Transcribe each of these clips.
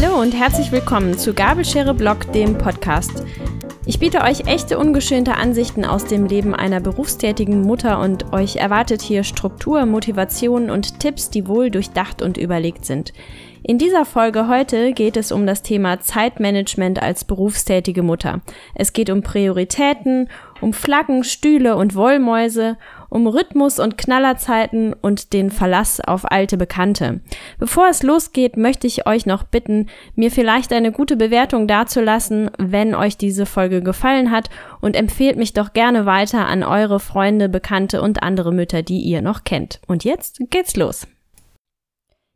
Hallo und herzlich willkommen zu Gabelschere Blog, dem Podcast. Ich biete euch echte ungeschönte Ansichten aus dem Leben einer berufstätigen Mutter und euch erwartet hier Struktur, Motivation und Tipps, die wohl durchdacht und überlegt sind. In dieser Folge heute geht es um das Thema Zeitmanagement als berufstätige Mutter. Es geht um Prioritäten, um Flaggen, Stühle und Wollmäuse, um Rhythmus und Knallerzeiten und den Verlass auf alte Bekannte. Bevor es losgeht, möchte ich euch noch bitten, mir vielleicht eine gute Bewertung dazulassen, wenn euch diese Folge gefallen hat und empfehlt mich doch gerne weiter an eure Freunde, Bekannte und andere Mütter, die ihr noch kennt. Und jetzt geht's los.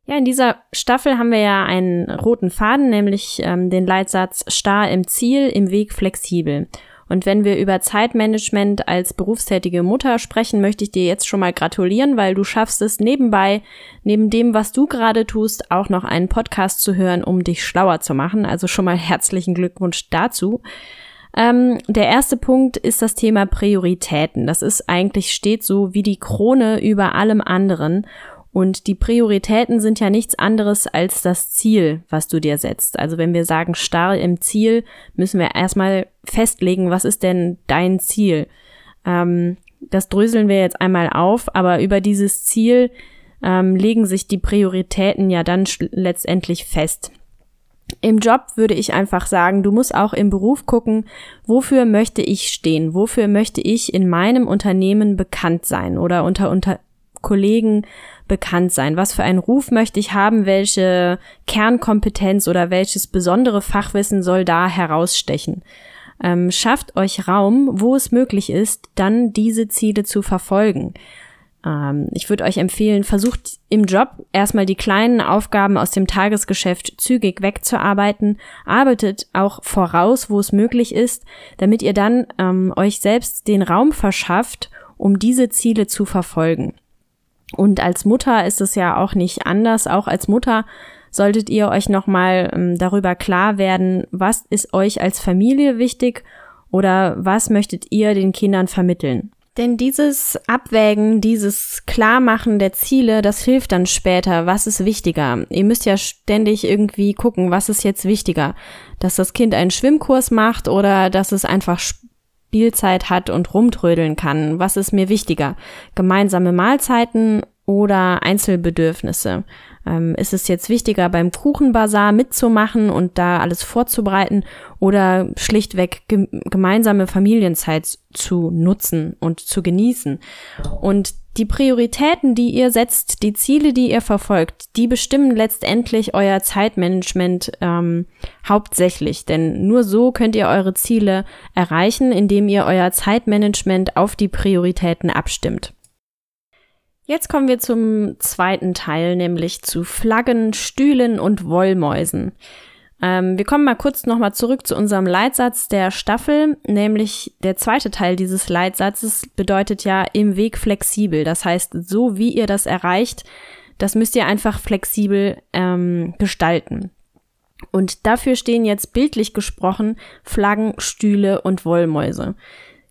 Ja, in dieser Staffel haben wir ja einen roten Faden, nämlich ähm, den Leitsatz starr im Ziel, im Weg flexibel. Und wenn wir über Zeitmanagement als berufstätige Mutter sprechen, möchte ich dir jetzt schon mal gratulieren, weil du schaffst es nebenbei, neben dem, was du gerade tust, auch noch einen Podcast zu hören, um dich schlauer zu machen. Also schon mal herzlichen Glückwunsch dazu. Ähm, der erste Punkt ist das Thema Prioritäten. Das ist eigentlich steht so wie die Krone über allem anderen. Und die Prioritäten sind ja nichts anderes als das Ziel, was du dir setzt. Also wenn wir sagen starr im Ziel, müssen wir erstmal festlegen, was ist denn dein Ziel? Ähm, das dröseln wir jetzt einmal auf, aber über dieses Ziel ähm, legen sich die Prioritäten ja dann letztendlich fest. Im Job würde ich einfach sagen, du musst auch im Beruf gucken, wofür möchte ich stehen, wofür möchte ich in meinem Unternehmen bekannt sein oder unter, unter Kollegen bekannt sein? Was für einen Ruf möchte ich haben? Welche Kernkompetenz oder welches besondere Fachwissen soll da herausstechen? Ähm, schafft euch Raum, wo es möglich ist, dann diese Ziele zu verfolgen. Ähm, ich würde euch empfehlen, versucht im Job erstmal die kleinen Aufgaben aus dem Tagesgeschäft zügig wegzuarbeiten, arbeitet auch voraus, wo es möglich ist, damit ihr dann ähm, euch selbst den Raum verschafft, um diese Ziele zu verfolgen. Und als Mutter ist es ja auch nicht anders. Auch als Mutter solltet ihr euch nochmal ähm, darüber klar werden, was ist euch als Familie wichtig oder was möchtet ihr den Kindern vermitteln. Denn dieses Abwägen, dieses Klarmachen der Ziele, das hilft dann später. Was ist wichtiger? Ihr müsst ja ständig irgendwie gucken, was ist jetzt wichtiger? Dass das Kind einen Schwimmkurs macht oder dass es einfach Spielzeit hat und rumtrödeln kann. Was ist mir wichtiger? Gemeinsame Mahlzeiten oder Einzelbedürfnisse? Ähm, ist es jetzt wichtiger, beim Kuchenbazar mitzumachen und da alles vorzubereiten oder schlichtweg ge gemeinsame Familienzeit zu nutzen und zu genießen? Und die Prioritäten, die ihr setzt, die Ziele, die ihr verfolgt, die bestimmen letztendlich euer Zeitmanagement ähm, hauptsächlich. Denn nur so könnt ihr eure Ziele erreichen, indem ihr euer Zeitmanagement auf die Prioritäten abstimmt. Jetzt kommen wir zum zweiten Teil, nämlich zu Flaggen, Stühlen und Wollmäusen. Ähm, wir kommen mal kurz nochmal zurück zu unserem Leitsatz der Staffel, nämlich der zweite Teil dieses Leitsatzes bedeutet ja im Weg flexibel. Das heißt, so wie ihr das erreicht, das müsst ihr einfach flexibel ähm, gestalten. Und dafür stehen jetzt bildlich gesprochen Flaggen, Stühle und Wollmäuse.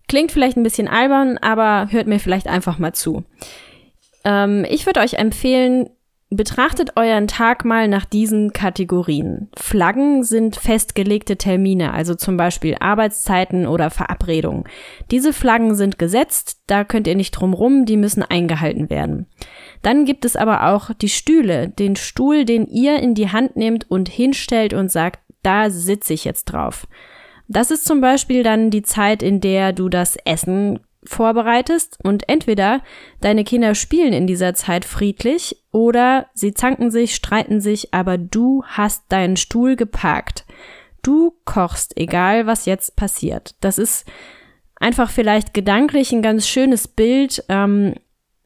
Klingt vielleicht ein bisschen albern, aber hört mir vielleicht einfach mal zu. Ähm, ich würde euch empfehlen, Betrachtet euren Tag mal nach diesen Kategorien. Flaggen sind festgelegte Termine, also zum Beispiel Arbeitszeiten oder Verabredungen. Diese Flaggen sind gesetzt, da könnt ihr nicht drum rum, die müssen eingehalten werden. Dann gibt es aber auch die Stühle, den Stuhl, den ihr in die Hand nehmt und hinstellt und sagt, da sitze ich jetzt drauf. Das ist zum Beispiel dann die Zeit, in der du das Essen vorbereitest und entweder deine Kinder spielen in dieser Zeit friedlich oder sie zanken sich, streiten sich, aber du hast deinen Stuhl geparkt. Du kochst, egal was jetzt passiert. Das ist einfach vielleicht gedanklich ein ganz schönes Bild, ähm,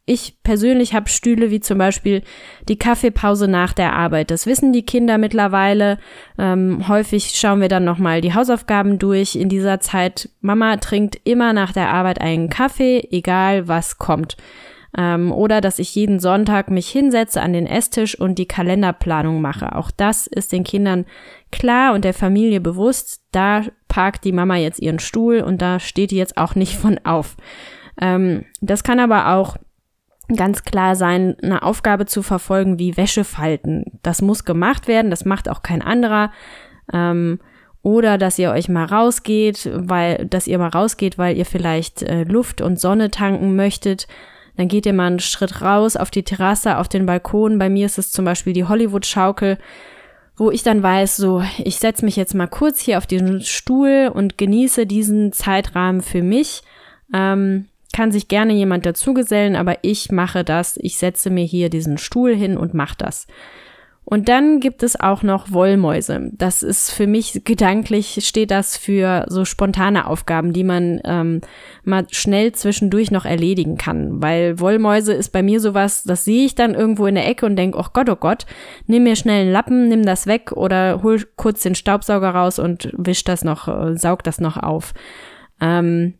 ich persönlich habe Stühle wie zum Beispiel die Kaffeepause nach der Arbeit. Das wissen die Kinder mittlerweile. Ähm, häufig schauen wir dann nochmal die Hausaufgaben durch. In dieser Zeit, Mama trinkt immer nach der Arbeit einen Kaffee, egal was kommt. Ähm, oder dass ich jeden Sonntag mich hinsetze an den Esstisch und die Kalenderplanung mache. Auch das ist den Kindern klar und der Familie bewusst. Da parkt die Mama jetzt ihren Stuhl und da steht die jetzt auch nicht von auf. Ähm, das kann aber auch ganz klar sein, eine Aufgabe zu verfolgen wie Wäsche falten. Das muss gemacht werden, das macht auch kein anderer. Ähm, oder dass ihr euch mal rausgeht, weil, dass ihr mal rausgeht, weil ihr vielleicht äh, Luft und Sonne tanken möchtet. Dann geht ihr mal einen Schritt raus auf die Terrasse, auf den Balkon. Bei mir ist es zum Beispiel die Hollywood-Schaukel, wo ich dann weiß, so, ich setze mich jetzt mal kurz hier auf diesen Stuhl und genieße diesen Zeitrahmen für mich. Ähm, kann sich gerne jemand dazugesellen, aber ich mache das. Ich setze mir hier diesen Stuhl hin und mache das. Und dann gibt es auch noch Wollmäuse. Das ist für mich gedanklich, steht das für so spontane Aufgaben, die man ähm, mal schnell zwischendurch noch erledigen kann. Weil Wollmäuse ist bei mir sowas, das sehe ich dann irgendwo in der Ecke und denke, oh Gott, oh Gott, nimm mir schnell einen Lappen, nimm das weg oder hol kurz den Staubsauger raus und wisch das noch, äh, saug das noch auf. Ähm,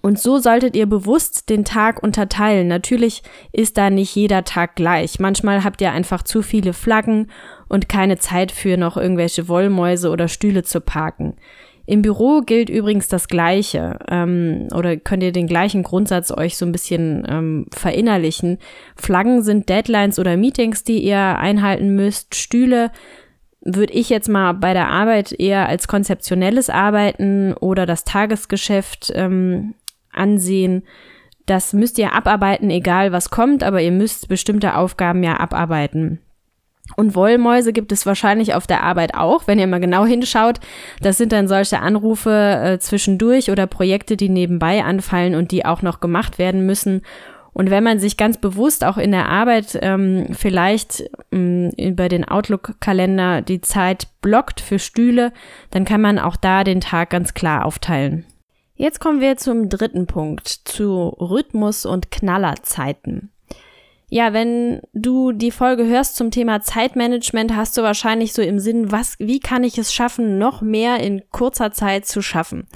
und so solltet ihr bewusst den Tag unterteilen. Natürlich ist da nicht jeder Tag gleich. Manchmal habt ihr einfach zu viele Flaggen und keine Zeit für noch irgendwelche Wollmäuse oder Stühle zu parken. Im Büro gilt übrigens das Gleiche ähm, oder könnt ihr den gleichen Grundsatz euch so ein bisschen ähm, verinnerlichen. Flaggen sind Deadlines oder Meetings, die ihr einhalten müsst. Stühle würde ich jetzt mal bei der Arbeit eher als konzeptionelles Arbeiten oder das Tagesgeschäft ähm, ansehen. Das müsst ihr abarbeiten, egal was kommt, aber ihr müsst bestimmte Aufgaben ja abarbeiten. Und Wollmäuse gibt es wahrscheinlich auf der Arbeit auch, wenn ihr mal genau hinschaut. Das sind dann solche Anrufe äh, zwischendurch oder Projekte, die nebenbei anfallen und die auch noch gemacht werden müssen. Und wenn man sich ganz bewusst auch in der Arbeit ähm, vielleicht ähm, über den Outlook-Kalender die Zeit blockt für Stühle, dann kann man auch da den Tag ganz klar aufteilen. Jetzt kommen wir zum dritten Punkt, zu Rhythmus und Knallerzeiten. Ja, wenn du die Folge hörst zum Thema Zeitmanagement, hast du wahrscheinlich so im Sinn, was, wie kann ich es schaffen, noch mehr in kurzer Zeit zu schaffen?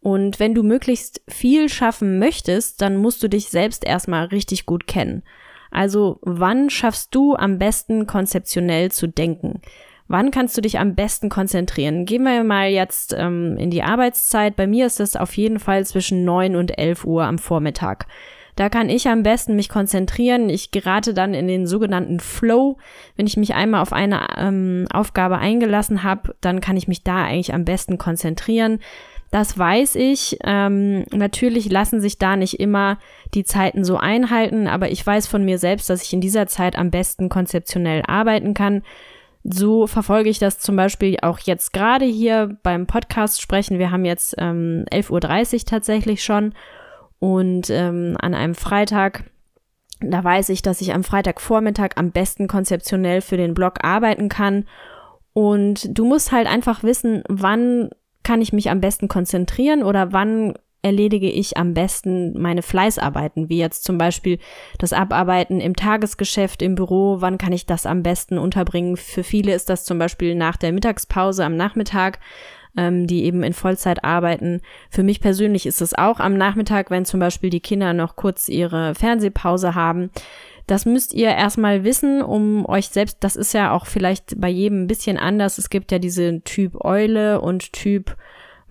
Und wenn du möglichst viel schaffen möchtest, dann musst du dich selbst erstmal richtig gut kennen. Also wann schaffst du am besten konzeptionell zu denken? Wann kannst du dich am besten konzentrieren? Gehen wir mal jetzt ähm, in die Arbeitszeit. Bei mir ist es auf jeden Fall zwischen neun und elf Uhr am Vormittag. Da kann ich am besten mich konzentrieren. Ich gerate dann in den sogenannten Flow. Wenn ich mich einmal auf eine ähm, Aufgabe eingelassen habe, dann kann ich mich da eigentlich am besten konzentrieren. Das weiß ich. Ähm, natürlich lassen sich da nicht immer die Zeiten so einhalten, aber ich weiß von mir selbst, dass ich in dieser Zeit am besten konzeptionell arbeiten kann. So verfolge ich das zum Beispiel auch jetzt gerade hier beim Podcast sprechen. Wir haben jetzt ähm, 11.30 Uhr tatsächlich schon und ähm, an einem Freitag, da weiß ich, dass ich am Freitagvormittag am besten konzeptionell für den Blog arbeiten kann. Und du musst halt einfach wissen, wann kann ich mich am besten konzentrieren oder wann erledige ich am besten meine Fleißarbeiten, wie jetzt zum Beispiel das Abarbeiten im Tagesgeschäft, im Büro, wann kann ich das am besten unterbringen? Für viele ist das zum Beispiel nach der Mittagspause am Nachmittag, ähm, die eben in Vollzeit arbeiten. Für mich persönlich ist es auch am Nachmittag, wenn zum Beispiel die Kinder noch kurz ihre Fernsehpause haben. Das müsst ihr erstmal wissen, um euch selbst, das ist ja auch vielleicht bei jedem ein bisschen anders. Es gibt ja diese Typ Eule und Typ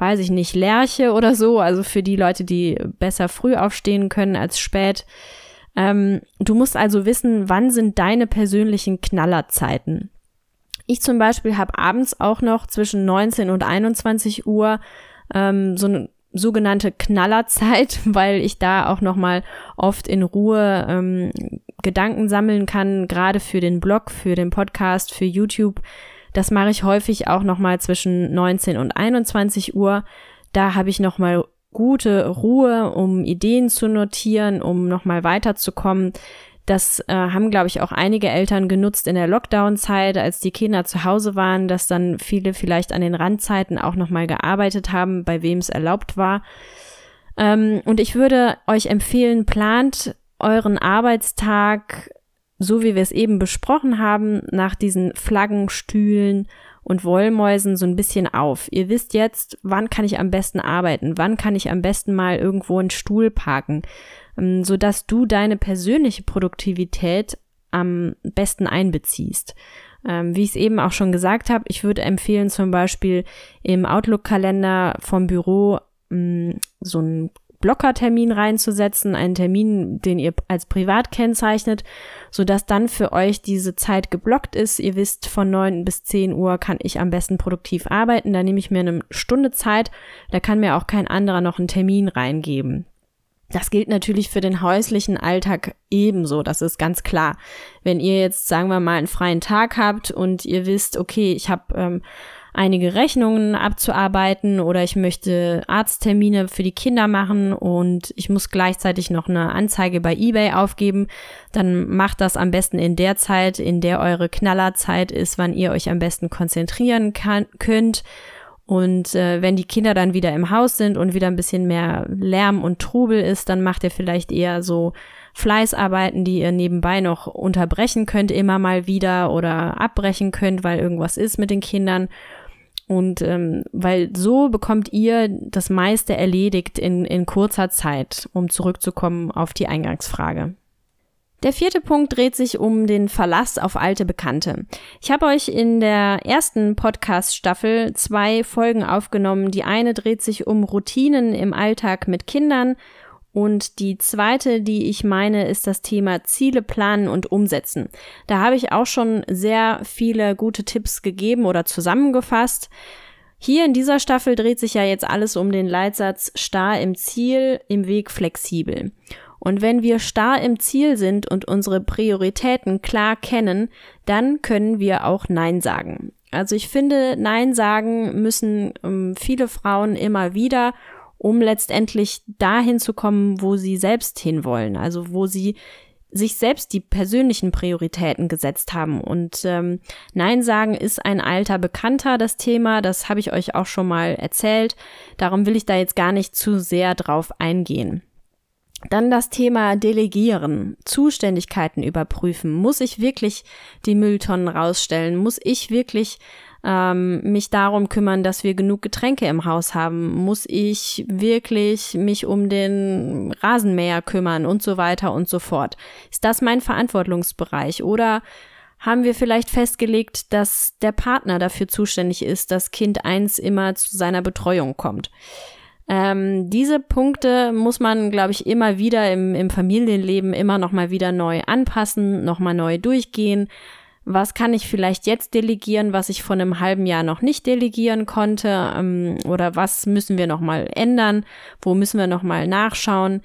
weiß ich nicht, Lerche oder so, also für die Leute, die besser früh aufstehen können als spät. Ähm, du musst also wissen, wann sind deine persönlichen Knallerzeiten. Ich zum Beispiel habe abends auch noch zwischen 19 und 21 Uhr ähm, so eine sogenannte Knallerzeit, weil ich da auch noch mal oft in Ruhe ähm, Gedanken sammeln kann, gerade für den Blog, für den Podcast, für YouTube das mache ich häufig auch nochmal zwischen 19 und 21 Uhr. Da habe ich nochmal gute Ruhe, um Ideen zu notieren, um nochmal weiterzukommen. Das äh, haben, glaube ich, auch einige Eltern genutzt in der Lockdown-Zeit, als die Kinder zu Hause waren, dass dann viele vielleicht an den Randzeiten auch nochmal gearbeitet haben, bei wem es erlaubt war. Ähm, und ich würde euch empfehlen, plant euren Arbeitstag so wie wir es eben besprochen haben, nach diesen Flaggenstühlen und Wollmäusen so ein bisschen auf. Ihr wisst jetzt, wann kann ich am besten arbeiten, wann kann ich am besten mal irgendwo einen Stuhl parken, ähm, so dass du deine persönliche Produktivität am besten einbeziehst. Ähm, wie ich es eben auch schon gesagt habe, ich würde empfehlen, zum Beispiel im Outlook-Kalender vom Büro mm, so ein Blockertermin reinzusetzen, einen Termin, den ihr als privat kennzeichnet, sodass dann für euch diese Zeit geblockt ist. Ihr wisst, von neun bis zehn Uhr kann ich am besten produktiv arbeiten. Da nehme ich mir eine Stunde Zeit. Da kann mir auch kein anderer noch einen Termin reingeben. Das gilt natürlich für den häuslichen Alltag ebenso, das ist ganz klar. Wenn ihr jetzt, sagen wir mal, einen freien Tag habt und ihr wisst, okay, ich habe ähm, einige Rechnungen abzuarbeiten oder ich möchte Arzttermine für die Kinder machen und ich muss gleichzeitig noch eine Anzeige bei eBay aufgeben, dann macht das am besten in der Zeit, in der eure Knallerzeit ist, wann ihr euch am besten konzentrieren kann, könnt und äh, wenn die Kinder dann wieder im Haus sind und wieder ein bisschen mehr Lärm und Trubel ist, dann macht ihr vielleicht eher so Fleißarbeiten, die ihr nebenbei noch unterbrechen könnt, immer mal wieder oder abbrechen könnt, weil irgendwas ist mit den Kindern. Und ähm, weil so bekommt ihr das meiste erledigt in, in kurzer Zeit, um zurückzukommen auf die Eingangsfrage. Der vierte Punkt dreht sich um den Verlass auf alte Bekannte. Ich habe euch in der ersten Podcast-Staffel zwei Folgen aufgenommen. Die eine dreht sich um Routinen im Alltag mit Kindern und die zweite, die ich meine, ist das Thema Ziele planen und umsetzen. Da habe ich auch schon sehr viele gute Tipps gegeben oder zusammengefasst. Hier in dieser Staffel dreht sich ja jetzt alles um den Leitsatz starr im Ziel, im Weg flexibel. Und wenn wir starr im Ziel sind und unsere Prioritäten klar kennen, dann können wir auch Nein sagen. Also ich finde, Nein sagen müssen ähm, viele Frauen immer wieder, um letztendlich dahin zu kommen, wo sie selbst hinwollen. Also wo sie sich selbst die persönlichen Prioritäten gesetzt haben. Und ähm, Nein sagen ist ein alter Bekannter, das Thema. Das habe ich euch auch schon mal erzählt. Darum will ich da jetzt gar nicht zu sehr drauf eingehen. Dann das Thema Delegieren, Zuständigkeiten überprüfen. Muss ich wirklich die Mülltonnen rausstellen? Muss ich wirklich ähm, mich darum kümmern, dass wir genug Getränke im Haus haben? Muss ich wirklich mich um den Rasenmäher kümmern und so weiter und so fort? Ist das mein Verantwortungsbereich? Oder haben wir vielleicht festgelegt, dass der Partner dafür zuständig ist, dass Kind eins immer zu seiner Betreuung kommt? Ähm, diese Punkte muss man, glaube ich, immer wieder im, im Familienleben immer noch mal wieder neu anpassen, noch mal neu durchgehen. Was kann ich vielleicht jetzt delegieren, was ich vor einem halben Jahr noch nicht delegieren konnte? Ähm, oder was müssen wir noch mal ändern? Wo müssen wir noch mal nachschauen?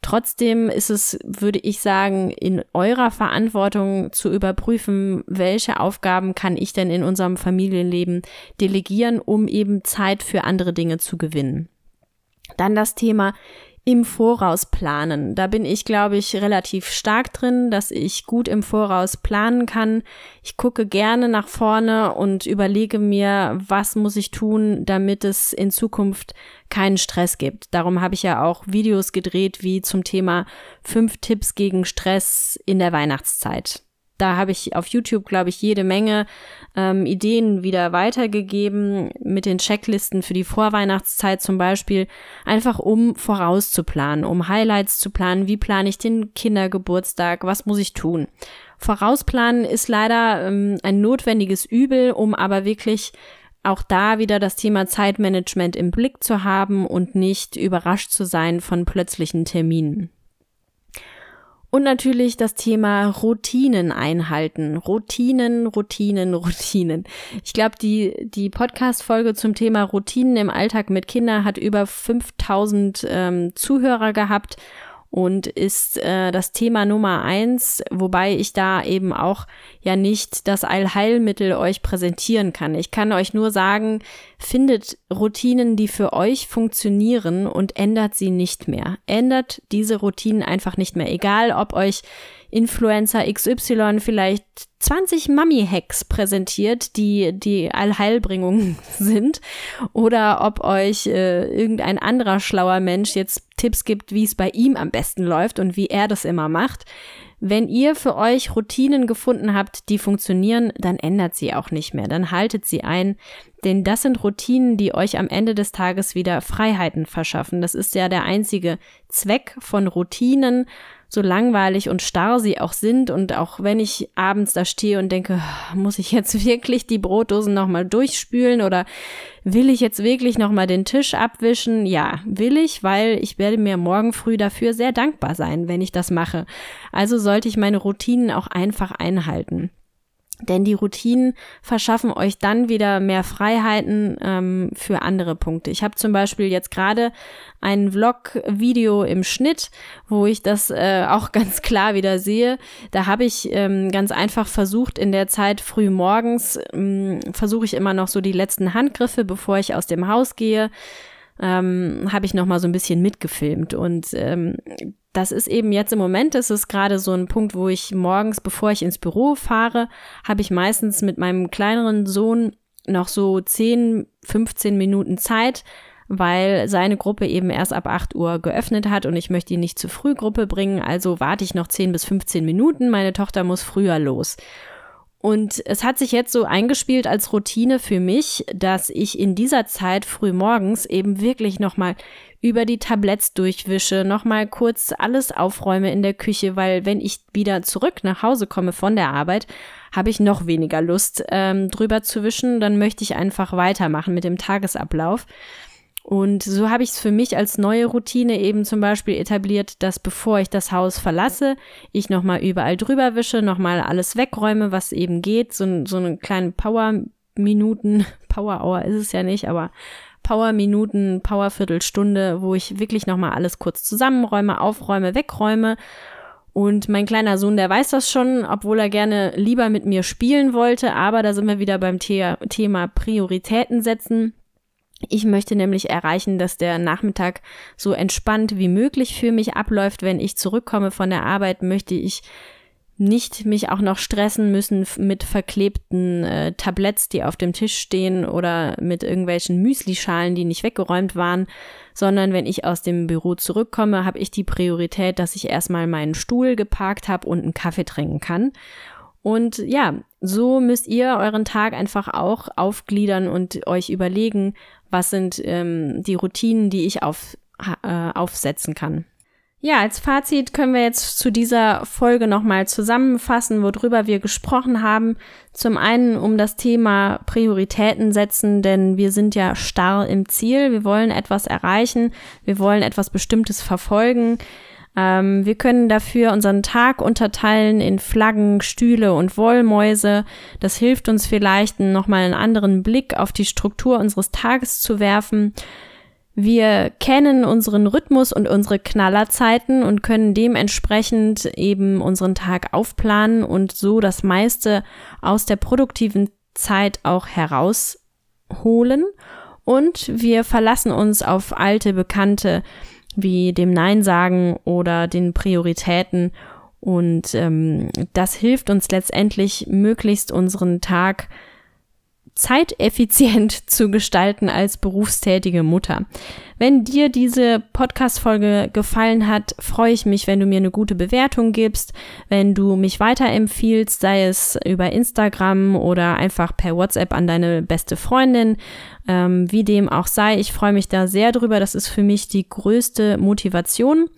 Trotzdem ist es, würde ich sagen, in eurer Verantwortung zu überprüfen, welche Aufgaben kann ich denn in unserem Familienleben delegieren, um eben Zeit für andere Dinge zu gewinnen. Dann das Thema im Voraus planen. Da bin ich, glaube ich, relativ stark drin, dass ich gut im Voraus planen kann. Ich gucke gerne nach vorne und überlege mir, was muss ich tun, damit es in Zukunft keinen Stress gibt. Darum habe ich ja auch Videos gedreht, wie zum Thema fünf Tipps gegen Stress in der Weihnachtszeit. Da habe ich auf YouTube, glaube ich, jede Menge ähm, Ideen wieder weitergegeben mit den Checklisten für die Vorweihnachtszeit zum Beispiel, einfach um vorauszuplanen, um Highlights zu planen. Wie plane ich den Kindergeburtstag? Was muss ich tun? Vorausplanen ist leider ähm, ein notwendiges Übel, um aber wirklich auch da wieder das Thema Zeitmanagement im Blick zu haben und nicht überrascht zu sein von plötzlichen Terminen. Und natürlich das Thema Routinen einhalten. Routinen, Routinen, Routinen. Ich glaube, die, die Podcast-Folge zum Thema Routinen im Alltag mit Kindern hat über 5000 ähm, Zuhörer gehabt und ist äh, das Thema Nummer eins, wobei ich da eben auch ja nicht das Allheilmittel euch präsentieren kann. Ich kann euch nur sagen, findet Routinen, die für euch funktionieren und ändert sie nicht mehr. Ändert diese Routinen einfach nicht mehr. Egal, ob euch Influencer XY vielleicht 20 Mummy-Hacks präsentiert, die die Allheilbringung sind, oder ob euch äh, irgendein anderer schlauer Mensch jetzt Tipps gibt, wie es bei ihm am besten läuft und wie er das immer macht. Wenn ihr für euch Routinen gefunden habt, die funktionieren, dann ändert sie auch nicht mehr, dann haltet sie ein, denn das sind Routinen, die euch am Ende des Tages wieder Freiheiten verschaffen. Das ist ja der einzige Zweck von Routinen, so langweilig und starr sie auch sind und auch wenn ich abends da stehe und denke, muss ich jetzt wirklich die Brotdosen nochmal durchspülen oder will ich jetzt wirklich nochmal den Tisch abwischen? Ja, will ich, weil ich werde mir morgen früh dafür sehr dankbar sein, wenn ich das mache. Also sollte ich meine Routinen auch einfach einhalten. Denn die Routinen verschaffen euch dann wieder mehr Freiheiten ähm, für andere Punkte. Ich habe zum Beispiel jetzt gerade ein Vlog-Video im Schnitt, wo ich das äh, auch ganz klar wieder sehe. Da habe ich ähm, ganz einfach versucht, in der Zeit früh morgens ähm, versuche ich immer noch so die letzten Handgriffe, bevor ich aus dem Haus gehe, ähm, habe ich noch mal so ein bisschen mitgefilmt und ähm, das ist eben jetzt im Moment, das ist gerade so ein Punkt, wo ich morgens, bevor ich ins Büro fahre, habe ich meistens mit meinem kleineren Sohn noch so 10, 15 Minuten Zeit, weil seine Gruppe eben erst ab 8 Uhr geöffnet hat und ich möchte ihn nicht zu früh Gruppe bringen, also warte ich noch 10 bis 15 Minuten, meine Tochter muss früher los. Und es hat sich jetzt so eingespielt als Routine für mich, dass ich in dieser Zeit früh morgens eben wirklich nochmal über die Tabletts durchwische, nochmal kurz alles aufräume in der Küche, weil wenn ich wieder zurück nach Hause komme von der Arbeit, habe ich noch weniger Lust ähm, drüber zu wischen. Dann möchte ich einfach weitermachen mit dem Tagesablauf. Und so habe ich es für mich als neue Routine eben zum Beispiel etabliert, dass bevor ich das Haus verlasse, ich nochmal überall drüber wische, nochmal alles wegräume, was eben geht. So, so eine kleine Power-Minuten, Power-Hour ist es ja nicht, aber Power-Minuten, Power-Viertelstunde, wo ich wirklich nochmal alles kurz zusammenräume, aufräume, wegräume. Und mein kleiner Sohn, der weiß das schon, obwohl er gerne lieber mit mir spielen wollte. Aber da sind wir wieder beim The Thema Prioritäten setzen. Ich möchte nämlich erreichen, dass der Nachmittag so entspannt wie möglich für mich abläuft. Wenn ich zurückkomme von der Arbeit, möchte ich nicht mich auch noch stressen müssen mit verklebten äh, Tabletts, die auf dem Tisch stehen oder mit irgendwelchen Müslischalen, die nicht weggeräumt waren, sondern wenn ich aus dem Büro zurückkomme, habe ich die Priorität, dass ich erstmal meinen Stuhl geparkt habe und einen Kaffee trinken kann. Und ja, so müsst ihr euren Tag einfach auch aufgliedern und euch überlegen, was sind ähm, die Routinen, die ich auf, äh, aufsetzen kann. Ja, als Fazit können wir jetzt zu dieser Folge nochmal zusammenfassen, worüber wir gesprochen haben. Zum einen um das Thema Prioritäten setzen, denn wir sind ja starr im Ziel. Wir wollen etwas erreichen. Wir wollen etwas Bestimmtes verfolgen. Ähm, wir können dafür unseren Tag unterteilen in Flaggen, Stühle und Wollmäuse. Das hilft uns vielleicht, nochmal einen anderen Blick auf die Struktur unseres Tages zu werfen. Wir kennen unseren Rhythmus und unsere Knallerzeiten und können dementsprechend eben unseren Tag aufplanen und so das meiste aus der produktiven Zeit auch herausholen. Und wir verlassen uns auf alte Bekannte wie dem Nein sagen oder den Prioritäten. Und ähm, das hilft uns letztendlich, möglichst unseren Tag zeiteffizient zu gestalten als berufstätige Mutter. Wenn dir diese Podcast-Folge gefallen hat, freue ich mich, wenn du mir eine gute Bewertung gibst, wenn du mich weiterempfiehlst, sei es über Instagram oder einfach per WhatsApp an deine beste Freundin, ähm, wie dem auch sei. Ich freue mich da sehr drüber. Das ist für mich die größte Motivation.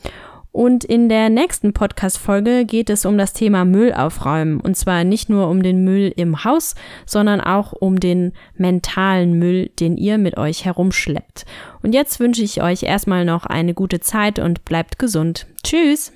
Und in der nächsten Podcast-Folge geht es um das Thema Müll aufräumen. Und zwar nicht nur um den Müll im Haus, sondern auch um den mentalen Müll, den ihr mit euch herumschleppt. Und jetzt wünsche ich euch erstmal noch eine gute Zeit und bleibt gesund. Tschüss!